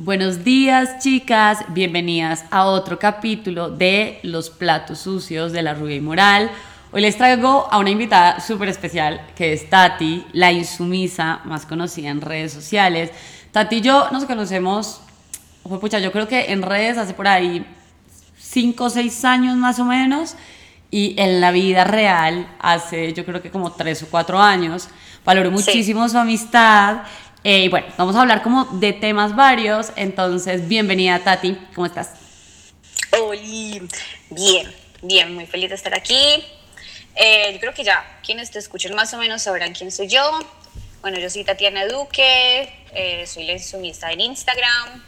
Buenos días chicas, bienvenidas a otro capítulo de Los platos sucios de la rubia y moral. Hoy les traigo a una invitada súper especial que es Tati, la insumisa más conocida en redes sociales. Tati y yo nos conocemos, pucha, yo creo que en redes hace por ahí 5 o 6 años más o menos y en la vida real hace yo creo que como 3 o 4 años. Valoro muchísimo su amistad eh, y bueno, vamos a hablar como de temas varios, entonces bienvenida Tati, ¿cómo estás? Hola, bien, bien, muy feliz de estar aquí. Eh, yo creo que ya quienes te escuchen más o menos sabrán quién soy yo. Bueno, yo soy Tatiana Duque, eh, soy la insumista en Instagram.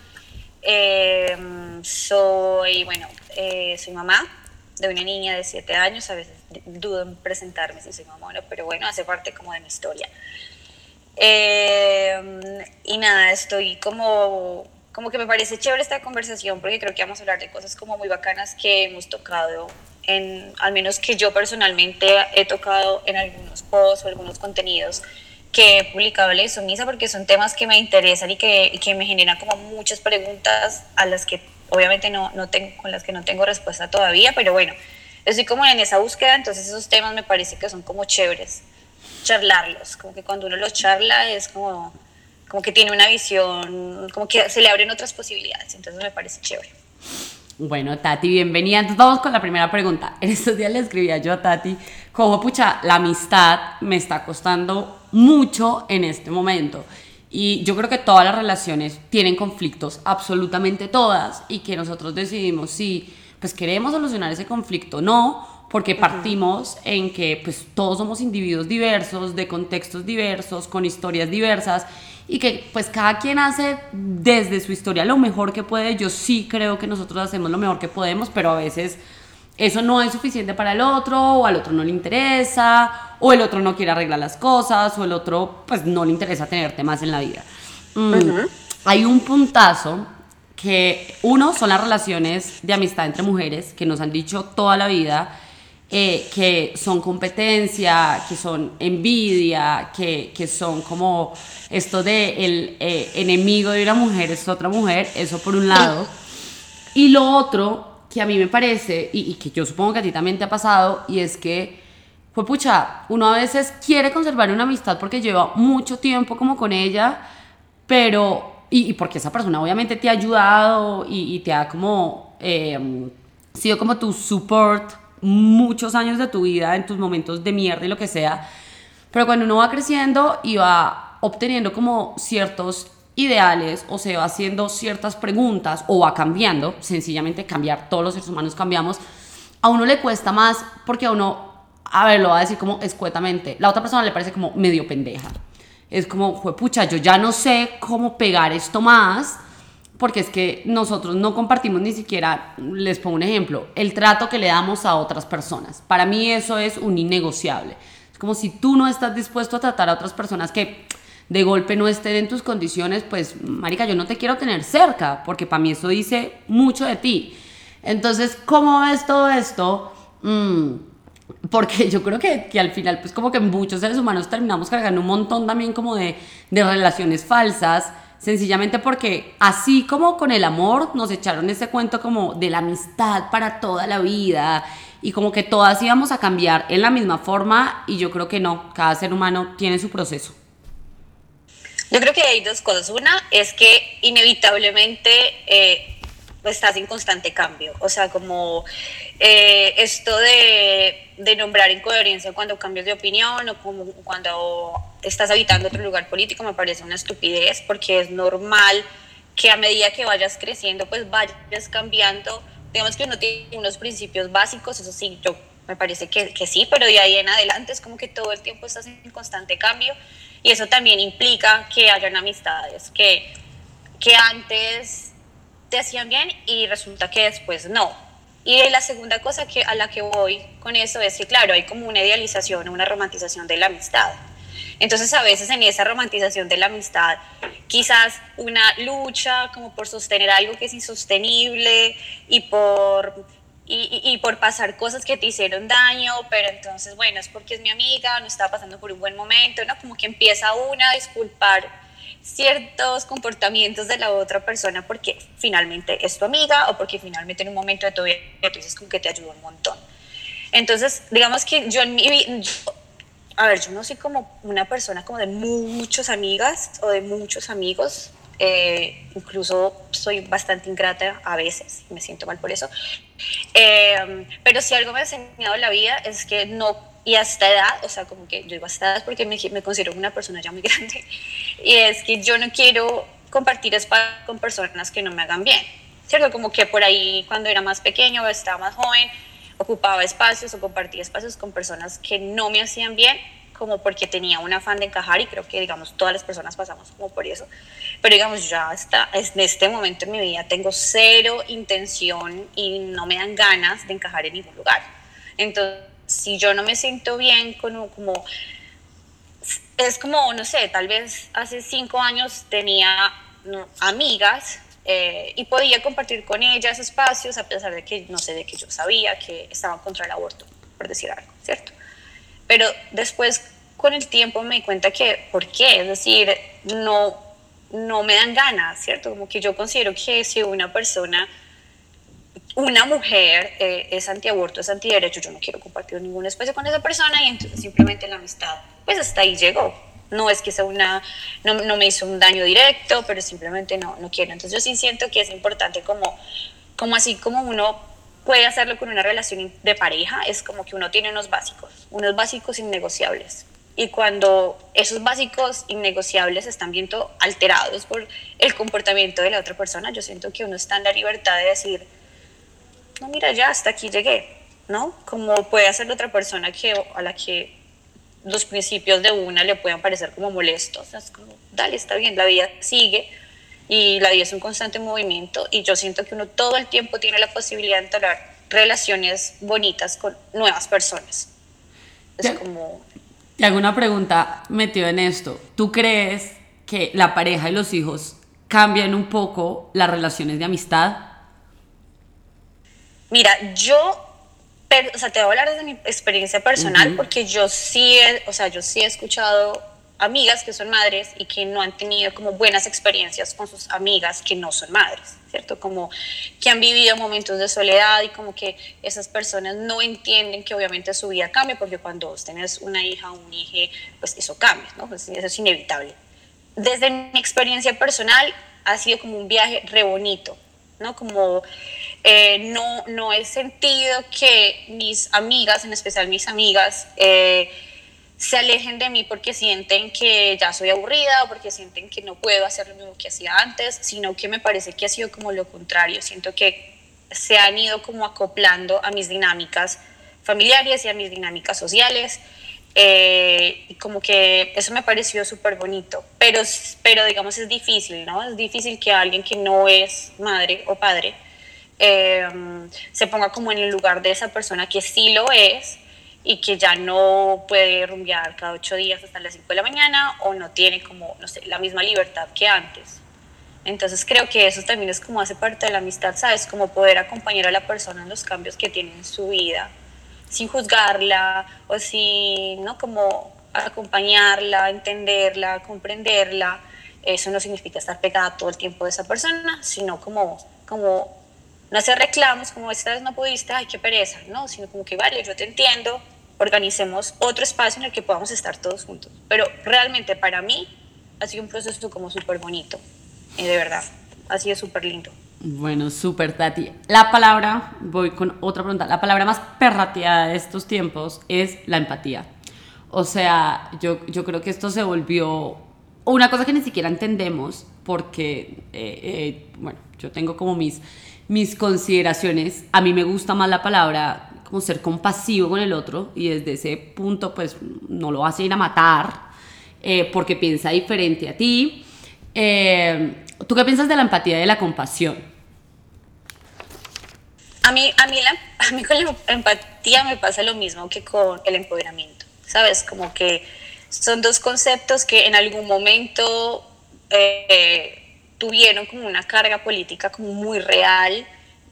soy, bueno, soy mamá de una niña de 7 años, a veces dudo en presentarme si soy mamá o no, pero bueno, hace parte como de mi historia. Eh, y nada, estoy como, como que me parece chévere esta conversación porque creo que vamos a hablar de cosas como muy bacanas que hemos tocado, en, al menos que yo personalmente he tocado en algunos posts o algunos contenidos que he publicado en la Insumisa porque son temas que me interesan y que, y que me generan como muchas preguntas a las que obviamente no, no tengo, con las que no tengo respuesta todavía, pero bueno, estoy como en esa búsqueda, entonces esos temas me parece que son como chéveres charlarlos, como que cuando uno los charla es como, como que tiene una visión, como que se le abren otras posibilidades, entonces me parece chévere. Bueno, Tati, bienvenida. Entonces vamos con la primera pregunta. En estos días le escribía yo a Tati, como pucha, la amistad me está costando mucho en este momento. Y yo creo que todas las relaciones tienen conflictos, absolutamente todas, y que nosotros decidimos si pues queremos solucionar ese conflicto o no, porque partimos en que pues todos somos individuos diversos, de contextos diversos, con historias diversas y que pues cada quien hace desde su historia lo mejor que puede. Yo sí creo que nosotros hacemos lo mejor que podemos, pero a veces eso no es suficiente para el otro o al otro no le interesa o el otro no quiere arreglar las cosas o el otro pues no le interesa tenerte más en la vida. Mm, hay un puntazo que uno son las relaciones de amistad entre mujeres que nos han dicho toda la vida eh, que son competencia, que son envidia, que, que son como esto de el eh, enemigo de una mujer es otra mujer, eso por un lado. Y lo otro que a mí me parece, y, que yo supongo que a ti también te ha pasado, y es que, pues pucha, uno a veces quiere conservar una amistad porque lleva mucho tiempo como con ella, pero, y, porque esa persona obviamente te ha ayudado y, te ha como, eh, sido como tu support muchos años de tu vida, en tus momentos de mierda y lo que sea, pero cuando uno va creciendo y va obteniendo como ciertos ideales o se va haciendo ciertas preguntas o va cambiando, sencillamente cambiar, todos los seres humanos cambiamos, a uno le cuesta más porque a uno, a ver, lo va a decir como escuetamente, la otra persona le parece como medio pendeja. Es como, pucha, yo ya no sé cómo pegar esto más, porque es que nosotros no compartimos ni siquiera, les pongo un ejemplo, el trato que le damos a otras personas. Para mí eso es un innegociable. Es como si tú no estás dispuesto a tratar a otras personas que de golpe no estén en tus condiciones, pues, marica, yo no te quiero tener cerca, porque para mí eso dice mucho de ti. Entonces, ¿cómo ves todo esto? Mm, porque yo creo que, que, al final, pues como que muchos seres humanos terminamos cargando un montón también como de, de relaciones falsas, sencillamente porque así como con el amor nos echaron ese cuento como de la amistad para toda la vida y como que todas íbamos a cambiar en la misma forma y yo creo que no, cada ser humano tiene su proceso. Yo creo que hay dos cosas. Una es que inevitablemente eh, estás en constante cambio. O sea, como eh, esto de, de, nombrar incoherencia cuando cambias de opinión o como cuando estás habitando otro lugar político me parece una estupidez porque es normal que a medida que vayas creciendo pues vayas cambiando. Digamos que uno tiene unos principios básicos, eso sí, yo me parece que, que sí, pero de ahí en adelante es como que todo el tiempo estás en constante cambio y eso también implica que hayan amistades que, que antes te hacían bien y resulta que después no. Y la segunda cosa que, a la que voy con eso es que, claro, hay como una idealización, una romantización de la amistad. Entonces, a veces en esa romantización de la amistad, quizás una lucha como por sostener algo que es insostenible y por, y, por pasar cosas que te hicieron daño, pero entonces, bueno, es porque es mi amiga, no está pasando por un buen momento, ¿no? Como que empieza una a disculpar ciertos comportamientos de la otra persona porque finalmente es tu amiga o porque finalmente en un momento de tu vida tú dices como que te ayuda un montón. Entonces, digamos que yo en mi vida, a ver, yo no soy como una persona como de muchas amigas o de muchos amigos, eh, incluso soy bastante ingrata a veces, me siento mal por eso, eh, pero si algo me ha enseñado la vida es que no, y a esta edad, o sea, como que yo digo a esta edad porque me, me considero una persona ya muy grande, y es que yo no quiero compartir espacio con personas que no me hagan bien, ¿cierto? Como que por ahí cuando era más pequeño o estaba más joven, ocupaba espacios o compartía espacios con personas que no me hacían bien, como porque tenía un afán de encajar y creo que, digamos, todas las personas pasamos como por eso. Pero, digamos, ya está, en este momento en mi vida tengo cero intención y no me dan ganas de encajar en ningún lugar. Entonces, si yo no me siento bien con como... Es como, no sé, tal vez hace cinco años tenía amigas eh, y podía compartir con ellas espacios a pesar de que, no sé, de que yo sabía que estaban contra el aborto, por decir algo, ¿cierto? Pero después, con el tiempo, me di cuenta que, ¿por qué? Es decir, no, no me dan ganas, ¿cierto? Como que yo considero que si una persona, una mujer eh, es antiaborto, es antiderecho, yo no quiero compartir ningún espacio con esa persona y entonces simplemente la amistad, pues hasta ahí llegó no es que sea una, no, no, me hizo un daño directo, pero simplemente no, no quiero. Entonces yo sí siento que es importante como, como así como uno puede hacerlo con una relación de pareja, es como que uno tiene unos básicos, unos básicos innegociables. Y cuando esos básicos innegociables están viendo alterados por el comportamiento de la otra persona, yo siento que uno está en la libertad de decir, no, mira, ya hasta aquí llegué, ¿no? Como puede hacer otra persona que, a la que los principios de una le puedan parecer como molestos. Es como, dale, está bien, la vida sigue y la vida es un constante movimiento y yo siento que uno todo el tiempo tiene la posibilidad de entablar relaciones bonitas con nuevas personas. Es como... Te hago una pregunta metido en esto. ¿Tú crees que la pareja y los hijos cambian un poco las relaciones de amistad? Mira, yo pero, o sea, te voy a hablar desde mi experiencia personal porque yo sí, he, o sea, yo sí he escuchado amigas que son madres y que no han tenido como buenas experiencias con sus amigas que no son madres, ¿cierto? Como que han vivido momentos de soledad y como que esas personas no entienden que obviamente su vida cambia porque cuando tienes una hija o un hijo, pues eso cambia, ¿no? Pues eso es inevitable. Desde mi experiencia personal ha sido como un viaje re bonito, ¿no? Como eh, no, no he sentido que mis amigas, en especial mis amigas, eh, se alejen de mí porque sienten que ya soy aburrida o porque sienten que no puedo hacer lo mismo que hacía antes, sino que me parece que ha sido como lo contrario. Siento que se han ido como acoplando a mis dinámicas familiares y a mis dinámicas sociales. Eh, y como que eso me pareció súper bonito, pero, pero digamos es difícil, ¿no? Es difícil que alguien que no es madre o padre Em, se ponga como en el lugar de esa persona que sí lo es y que ya no puede rumbear cada ocho días hasta las cinco de la mañana o no tiene como, no sé, la misma libertad que antes. Entonces creo que eso también es como hace parte de la amistad, ¿sabes? Como poder acompañar a la persona en los cambios que tiene en su vida, sin juzgarla o sin, ¿no? Como acompañarla, entenderla, comprenderla. Eso no significa estar pegada todo el tiempo de esa persona, sino como, como no hacer reclamos como esta vez no pudiste, ay, qué pereza, no, sino como que vale, yo te entiendo, organicemos otro espacio en el que podamos estar todos juntos. Pero realmente para mí ha sido un proceso como súper bonito, y de verdad, ha sido súper lindo. Bueno, súper, Tati. La palabra, voy con otra pregunta, la palabra más perrateada de estos tiempos es la empatía. O sea, yo, yo creo que esto se volvió una cosa que ni siquiera entendemos porque, eh, eh, bueno, yo tengo como mis mis consideraciones, a mí me gusta más la palabra como ser compasivo con el otro y desde ese punto pues no lo vas a ir a matar eh, porque piensa diferente a ti. Eh, ¿Tú qué piensas de la empatía y de la compasión? A mí, a, mí a mí con la empatía me pasa lo mismo que con el empoderamiento, ¿sabes? Como que son dos conceptos que en algún momento eh, tuvieron como una carga política como muy real,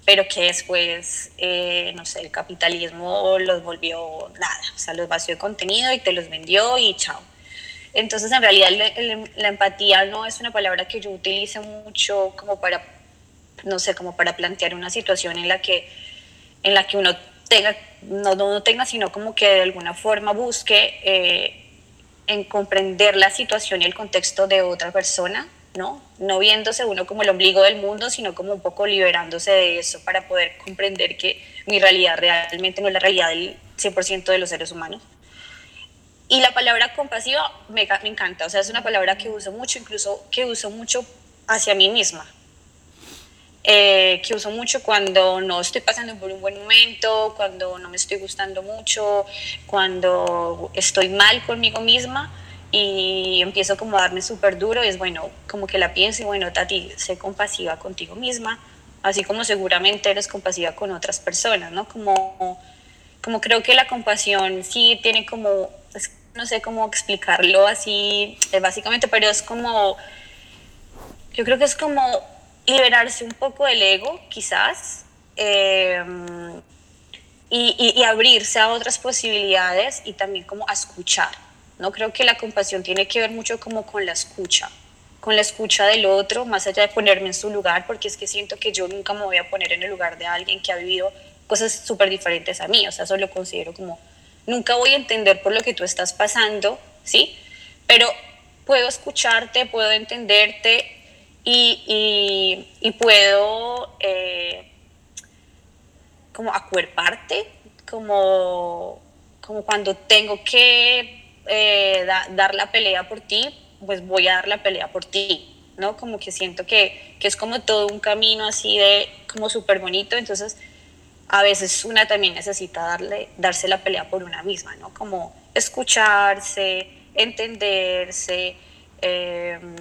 pero que después, eh, no sé, el capitalismo los volvió nada, o sea, los vació de contenido y te los vendió y chao. Entonces, en realidad, la empatía no es una palabra que yo utilice mucho como para, no sé, como para plantear una situación en la que, en la que uno tenga, no, no tenga, sino como que de alguna forma busque eh, en comprender la situación y el contexto de otra persona, ¿no? No viéndose uno como el ombligo del mundo, sino como un poco liberándose de eso para poder comprender que mi realidad realmente no es la realidad del 100% de los seres humanos. Y la palabra compasiva me, encanta, o sea, es una palabra que uso mucho, incluso que uso mucho hacia mí misma. Eh, que uso mucho cuando no estoy pasando por un buen momento, cuando no me estoy gustando mucho, cuando estoy mal conmigo misma y empiezo como a darme súper duro y es bueno, como que la pienso y bueno, Tati, sé compasiva contigo misma, así como seguramente eres compasiva con otras personas, ¿no? Como, como creo que la compasión sí tiene como no sé cómo explicarlo así eh, básicamente, pero es como, yo creo que es como liberarse un poco del ego, quizás, em, y, y, abrirse a otras posibilidades y también como a escuchar. No creo que la compasión tiene que ver mucho como con la escucha, con la escucha del otro, más allá de ponerme en su lugar, porque es que siento que yo nunca me voy a poner en el lugar de alguien que ha vivido cosas súper diferentes a mí, o sea, eso lo considero como nunca voy a entender por lo que tú estás pasando, ¿sí? Pero puedo escucharte, puedo entenderte y, puedo eh, como acuerparte, como, como cuando tengo que eh, dar la pelea por ti, pues voy a dar la pelea por ti, ¿no? Como que siento que, que es como todo un camino así de como súper bonito, entonces a veces una también necesita darle, darse la pelea por una misma, ¿no? Como escucharse, entenderse, em,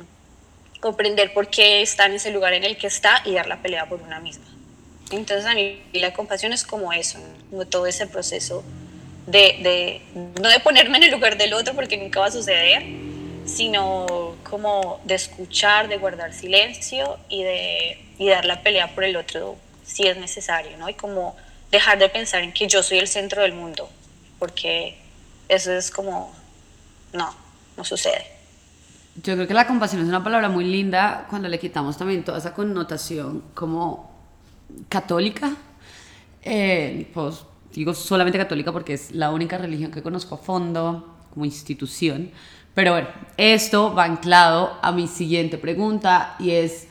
comprender por qué está en ese lugar en el que está y dar la pelea por una misma. Entonces a mí la compasión es como eso, como todo ese proceso de, de, no de ponerme en el lugar del otro porque nunca va a suceder, sino como de escuchar, de guardar silencio y de y dar la pelea por el otro si es necesario, ¿no? Y como dejar de pensar en que yo soy el centro del mundo, porque eso es como, no, no sucede. Yo creo que la compasión es una palabra muy linda cuando le quitamos también toda esa connotación como católica. Eh, pues digo solamente católica porque es la única religión que conozco a fondo como institución. Pero bueno, esto va anclado a mi siguiente pregunta y es,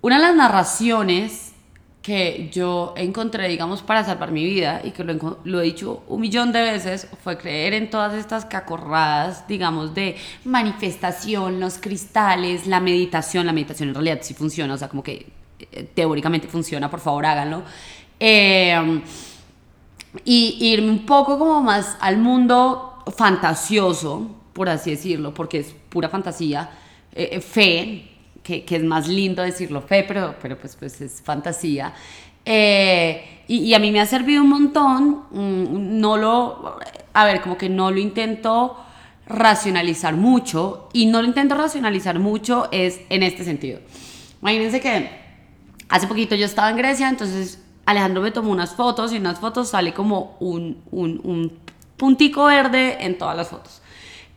una de las narraciones que yo encontré, digamos, para salvar mi vida y que lo, lo, he dicho un millón de veces, fue creer en todas estas cacorradas, digamos, de manifestación, los cristales, la meditación. La meditación en realidad sí funciona, o sea, como que eh, teóricamente funciona, por favor háganlo. Eh, y irme un poco como más al mundo fantasioso, por así decirlo, porque es pura fantasía, eh, fe, que, es más lindo decirlo fe, pero, pero pues, pues es fantasía. Eh, y, a mí me ha servido un montón, mm, no lo, a ver, como que no lo intento racionalizar mucho, y no lo intento racionalizar mucho es en este sentido. Imagínense que hace poquito yo estaba en Grecia, entonces Alejandro me tomó unas fotos y en unas fotos sale como un, un, un puntico verde en todas las fotos.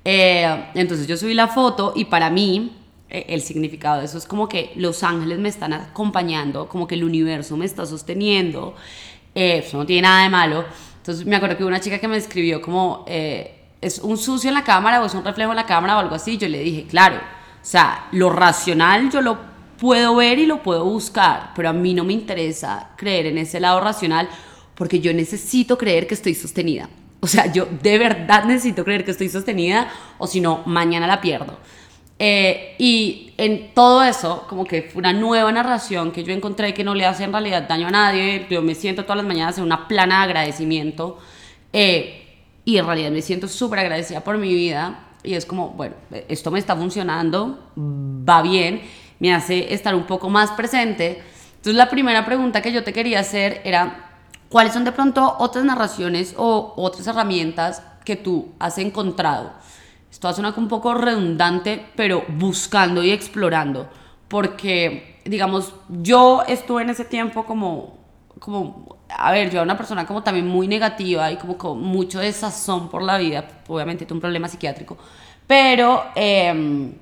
Eh, entonces yo subí la foto y para mí eh, el significado de eso es como que los ángeles me están acompañando, como que el universo me está sosteniendo, eh, eso no tiene nada de malo. Entonces me acuerdo que una chica que me escribió como, ¿es un sucio en la cámara o es un reflejo en la cámara o algo así? Yo le dije, claro, o sea, lo racional yo lo puedo ver y lo puedo buscar, pero a mí no me interesa creer en ese lado racional porque yo necesito creer que estoy sostenida. O sea, yo de verdad necesito creer que estoy sostenida o si no, mañana la pierdo. Eh, y en todo eso, como que fue una nueva narración que yo encontré que no le hace en realidad daño a nadie. Yo me siento todas las mañanas en una plana de agradecimiento. Eh, y en realidad me siento súper agradecida por mi vida. Y es como, bueno, esto me está funcionando, va bien, me hace estar un poco más presente. Entonces la primera pregunta que yo te quería hacer era, ¿cuáles son de pronto otras narraciones o otras herramientas que tú has encontrado? esto suena un poco redundante, pero buscando y explorando, porque, digamos, yo estuve en ese tiempo como, como, a ver, yo era una persona como también muy negativa y como con mucho desazón por la vida, obviamente tuve un problema psiquiátrico, pero em,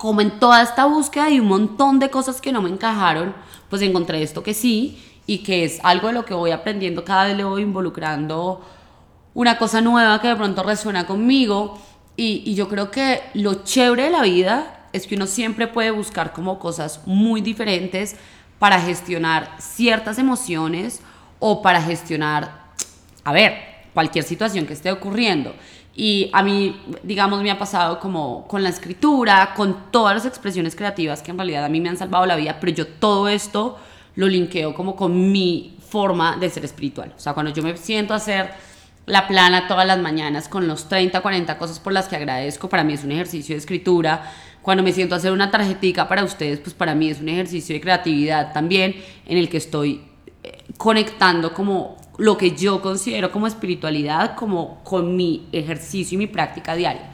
como en toda esta búsqueda hay un montón de cosas que no me encajaron, pues encontré esto que sí y que es algo de lo que voy aprendiendo, cada vez le voy involucrando una cosa nueva que de pronto resuena conmigo y, y yo creo que lo chévere de la vida es que uno siempre puede buscar como cosas muy diferentes para gestionar ciertas emociones o para gestionar, a ver, cualquier situación que esté ocurriendo. Y a mí, digamos, me ha pasado como con la escritura, con todas las expresiones creativas que en realidad a mí me han salvado la vida, pero yo todo esto lo linkeo como con mi forma de ser espiritual. O sea, cuando yo me siento a hacer la plana todas las mañanas con los 30, 40 cosas por las que agradezco, para mí es un ejercicio de escritura. Cuando me siento a hacer una tarjetica para ustedes, pues para mí es un ejercicio de creatividad también en el que estoy eh, conectando como lo que yo considero como espiritualidad, como con mi ejercicio y mi práctica diaria.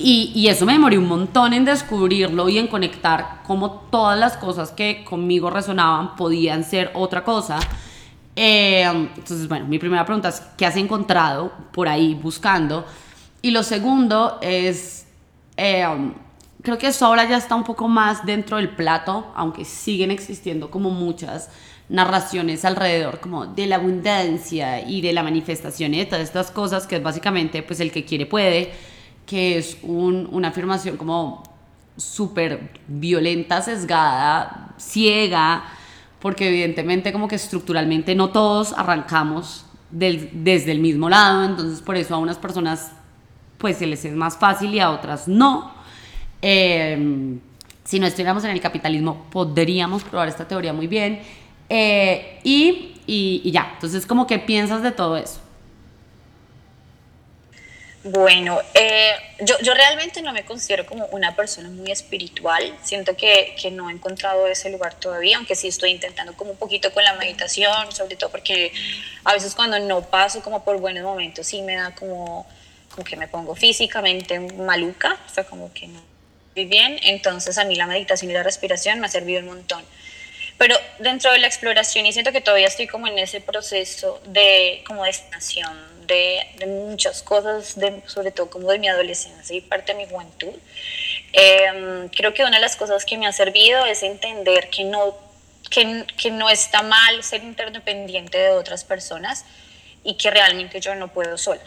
Y, y, eso me demoré un montón en descubrirlo y en conectar como todas las cosas que conmigo resonaban podían ser otra cosa. Eh, entonces, bueno, mi primera pregunta es, ¿qué has encontrado por ahí buscando? Y lo segundo es, eh, creo que eso ahora ya está un poco más dentro del plato, aunque siguen existiendo como muchas narraciones alrededor como de la abundancia y de la manifestación y de todas estas cosas que es básicamente pues el que quiere puede, que es una afirmación como súper violenta, sesgada, ciega, porque evidentemente como que estructuralmente no todos arrancamos desde el mismo lado, entonces por eso a unas personas pues se les es más fácil y a otras no. Em, si no estuviéramos en el capitalismo podríamos probar esta teoría muy bien. Eh, y, y, ya, entonces, ¿cómo que piensas de todo eso? Bueno, eh, yo, yo, realmente no me considero como una persona muy espiritual, siento que, que, no he encontrado ese lugar todavía, aunque sí estoy intentando como un poquito con la meditación, sobre todo porque a veces cuando no paso como por buenos momentos sí me da como, como que me pongo físicamente maluca, o sea, como que no bien, entonces a mí la meditación y la respiración me ha servido un montón. Pero dentro de la exploración, y siento que todavía estoy como en ese proceso de como de de, de muchas cosas, de, sobre todo como de mi adolescencia y parte de mi juventud, em, creo que una de las cosas que me ha servido es entender que no, que, que no está mal ser interdependiente de otras personas y que realmente yo no puedo sola.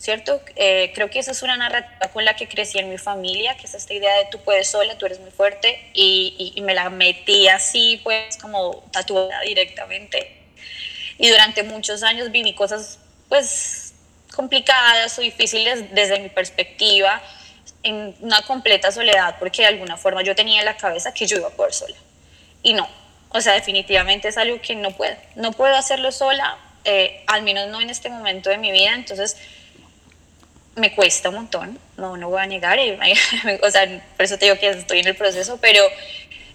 ¿Cierto? Eh, creo que esa es una narrativa con la que crecí en mi familia, que es esta idea de tú puedes sola, tú eres muy fuerte, y, y, me la metí así, pues como tatuada directamente. Y durante muchos años viví cosas, pues, complicadas o difíciles desde mi perspectiva, en una completa soledad, porque de alguna forma yo tenía en la cabeza que yo iba a poder sola. Y no, o sea, definitivamente es algo que no puedo, no puedo hacerlo sola, eh, al menos no en este momento de mi vida, entonces me cuesta un montón, no, no voy a negar, o sea, por eso te digo que estoy en el proceso, pero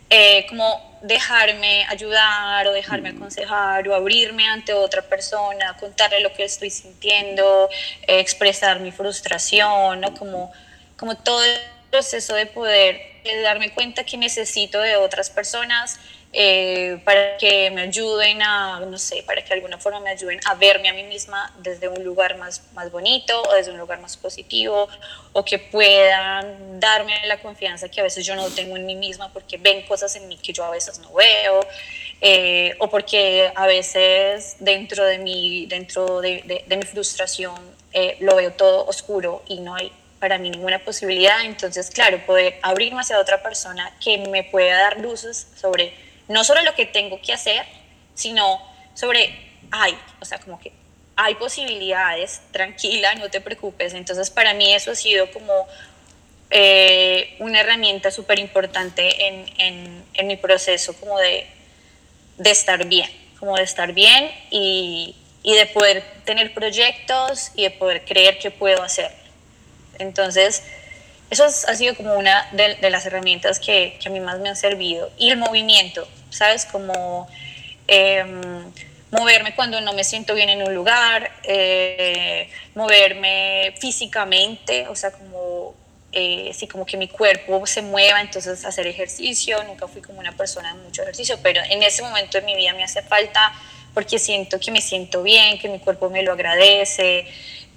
eh, como dejarme ayudar o dejarme aconsejar o abrirme ante otra persona, contarle lo que estoy sintiendo, eh, expresar mi frustración, ¿no? como, como todo el proceso de poder de darme cuenta que necesito de otras personas eh, para que me ayuden a, no sé, para que de alguna forma me ayuden a verme a mí misma desde un lugar más, más bonito o desde un lugar más positivo o que puedan darme la confianza que a veces yo no tengo en mí misma porque ven cosas en mí que yo a veces no veo eh, o porque a veces dentro de mi, dentro de, de, mi frustración eh, lo veo todo oscuro y no hay para mí ninguna posibilidad. Entonces, claro, poder abrirme hacia otra persona que me pueda dar luces sobre no sobre lo que tengo que hacer, sino sobre, ay, o sea, como que hay posibilidades, tranquila, no te preocupes. Entonces, para mí eso ha sido como eh, una herramienta súper importante en, en, mi proceso como de, de, estar bien, como de estar bien y, y, de poder tener proyectos y de poder creer que puedo hacer. Entonces, eso ha sido como una de, de las herramientas que, que, a mí más me han servido. Y el movimiento, ¿sabes? Como em, moverme cuando no me siento bien en un lugar, eh, moverme físicamente, o sea, como, eh, sí, como que mi cuerpo se mueva, entonces hacer ejercicio. Nunca fui como una persona de mucho ejercicio, pero en ese momento de mi vida me hace falta porque siento que me siento bien, que mi cuerpo me lo agradece.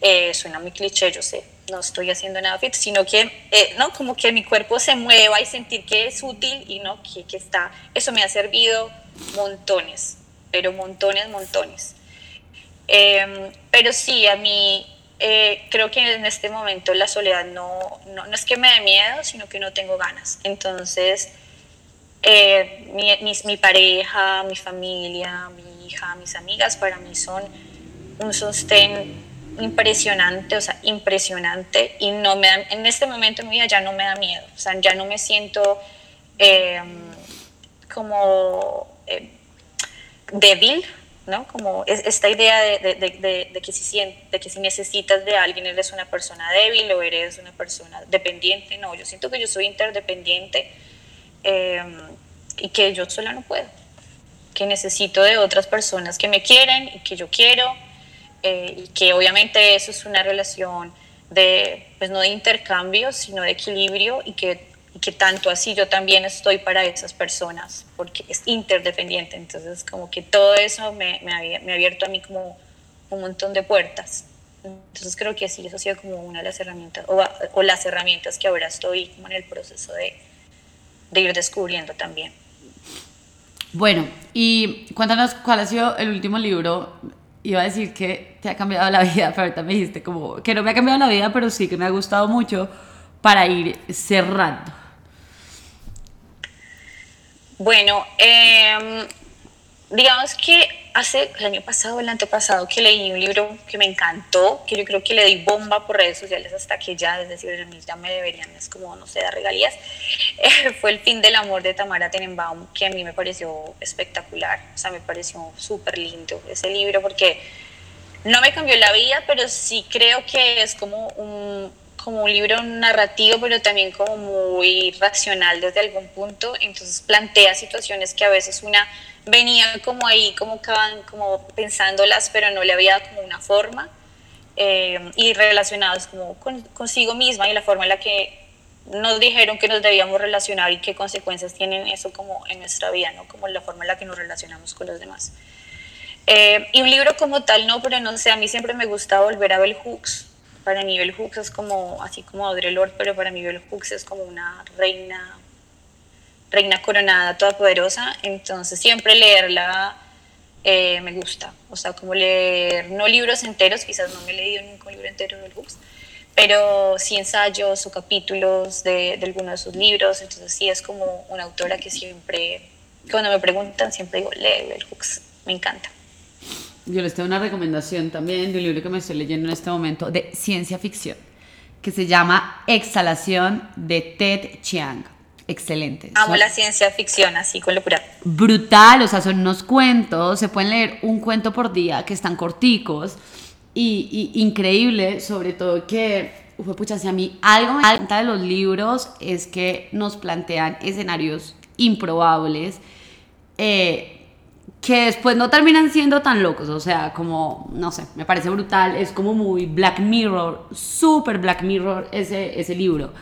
Eh, suena muy cliché, yo sé, no estoy haciendo nada fit, sino que, eh, ¿no? Como que mi cuerpo se mueva y sentir que es útil y no, que, que está, eso me ha servido montones, pero montones, montones. Em, pero sí, a mí eh, creo que en este momento la soledad no, no, no, es que me dé miedo, sino que no tengo ganas. Entonces, eh, mi, mi, pareja, mi familia, mi hija, mis amigas, para mí son un sostén impresionante, o sea, impresionante, y no me da, en este momento de mi vida ya no me da miedo, o sea, ya no me siento eh, como eh, débil, ¿no? Como esta idea de, que si, de que si necesitas de alguien eres una persona débil o eres una persona dependiente, no, yo siento que yo soy interdependiente eh, y que yo sola no puedo, que necesito de otras personas que me quieren y que yo quiero eh, y que obviamente eso es una relación de, pues no de intercambio, sino de equilibrio y que, y que tanto así yo también estoy para esas personas, porque es interdependiente, entonces como que todo eso me, me, ha, me ha abierto a mí como un montón de puertas. Entonces creo que sí, eso ha sido como una de las herramientas, o, o las herramientas que ahora estoy como en el proceso de, de ir descubriendo también. Bueno, y cuéntanos cuál ha sido el último libro iba a decir que te ha cambiado la vida, pero ahorita me dijiste como que no me ha cambiado la vida, pero sí que me ha gustado mucho para ir cerrando. Bueno, eh, digamos que hace el año pasado, el antepasado, que leí un libro que me encantó, que yo creo que le di bomba por redes sociales hasta que ya, es decir, ya me deberían, es como, no sé, dar regalías, eh, fue El fin del amor de Tamara Tenenbaum, que a mí me pareció espectacular, o sea, me pareció súper lindo ese libro porque no me cambió la vida, pero sí creo que es como un, como un libro narrativo, pero también como muy racional desde algún punto, entonces plantea situaciones que a veces una venía como ahí, como, como pensándolas, pero no le había dado como una forma, eh, y relacionadas como consigo misma y la forma en la que nos dijeron que nos debíamos relacionar y qué consecuencias tienen eso como en nuestra vida, ¿no? Como la forma en la que nos relacionamos con los demás. Eh, y un libro como tal, no, pero no sé, a mí siempre me gusta volver a Bell Hooks. Para mí Bell Hooks es como, así como Audre Lorde, pero para mí Bell Hooks es como una reina reina coronada, todopoderosa, entonces siempre leerla eh, me gusta, o sea, como leer, no libros enteros, quizás no me he leído un libro entero de books, pero sí ensayos o capítulos de, de alguno de sus libros, entonces sí es como una autora que siempre, cuando me preguntan, siempre digo, lee Bell Hooks, me encanta. Yo les tengo una recomendación también de un libro que me estoy leyendo en este momento de ciencia ficción, que se llama Exhalación de Ted Chiang excelente. Amo la ciencia ficción, así con locura. Brutal, o sea, son unos cuentos, se pueden leer un cuento por día que están corticos y, increíble, sobre todo que, uf, pucha, si a mí algo me encanta de los libros es que nos plantean escenarios improbables. Eh, que después no terminan siendo tan locos, o sea, como, no sé, me parece brutal, es como muy Black Mirror, súper Black Mirror ese, ese libro.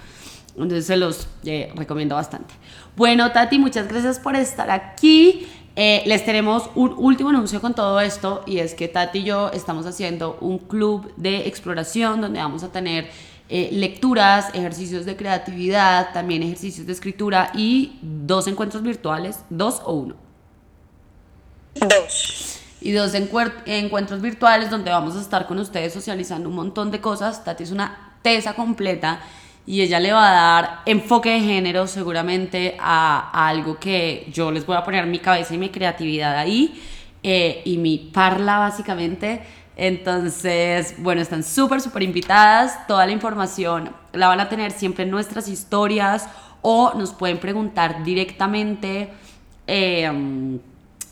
Entonces se los eh, recomiendo bastante. Bueno, Tati, muchas gracias por estar aquí. Eh, les tenemos un último anuncio con todo esto y es que Tati y yo estamos haciendo un club de exploración donde vamos a tener eh, lecturas, ejercicios de creatividad, también ejercicios de escritura y dos encuentros virtuales, dos o uno. Dos. Y dos encuentros virtuales donde vamos a estar con ustedes socializando un montón de cosas. Tati es una tesa completa y ella le va a dar enfoque de género seguramente a, algo que yo les voy a poner mi cabeza y mi creatividad ahí eh, y mi parla básicamente. Entonces, bueno, están súper, súper invitadas. Toda la información la van a tener siempre en nuestras historias o nos pueden preguntar directamente em,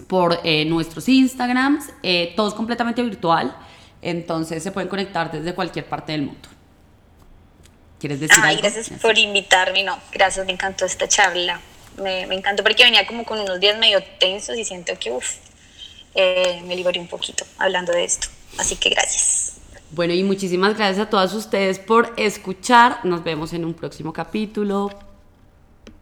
por eh, nuestros Instagrams. Eh, todo es completamente virtual. Entonces se pueden conectar desde cualquier parte del mundo. ¿Quieres decir Ay, gracias por invitarme. No, gracias, me encantó esta charla. Me, me encantó porque venía como con unos días medio tensos y siento que, uff, eh, me liberé un poquito hablando de esto. Así que gracias. Bueno, y muchísimas gracias a todas ustedes por escuchar. Nos vemos en un próximo capítulo.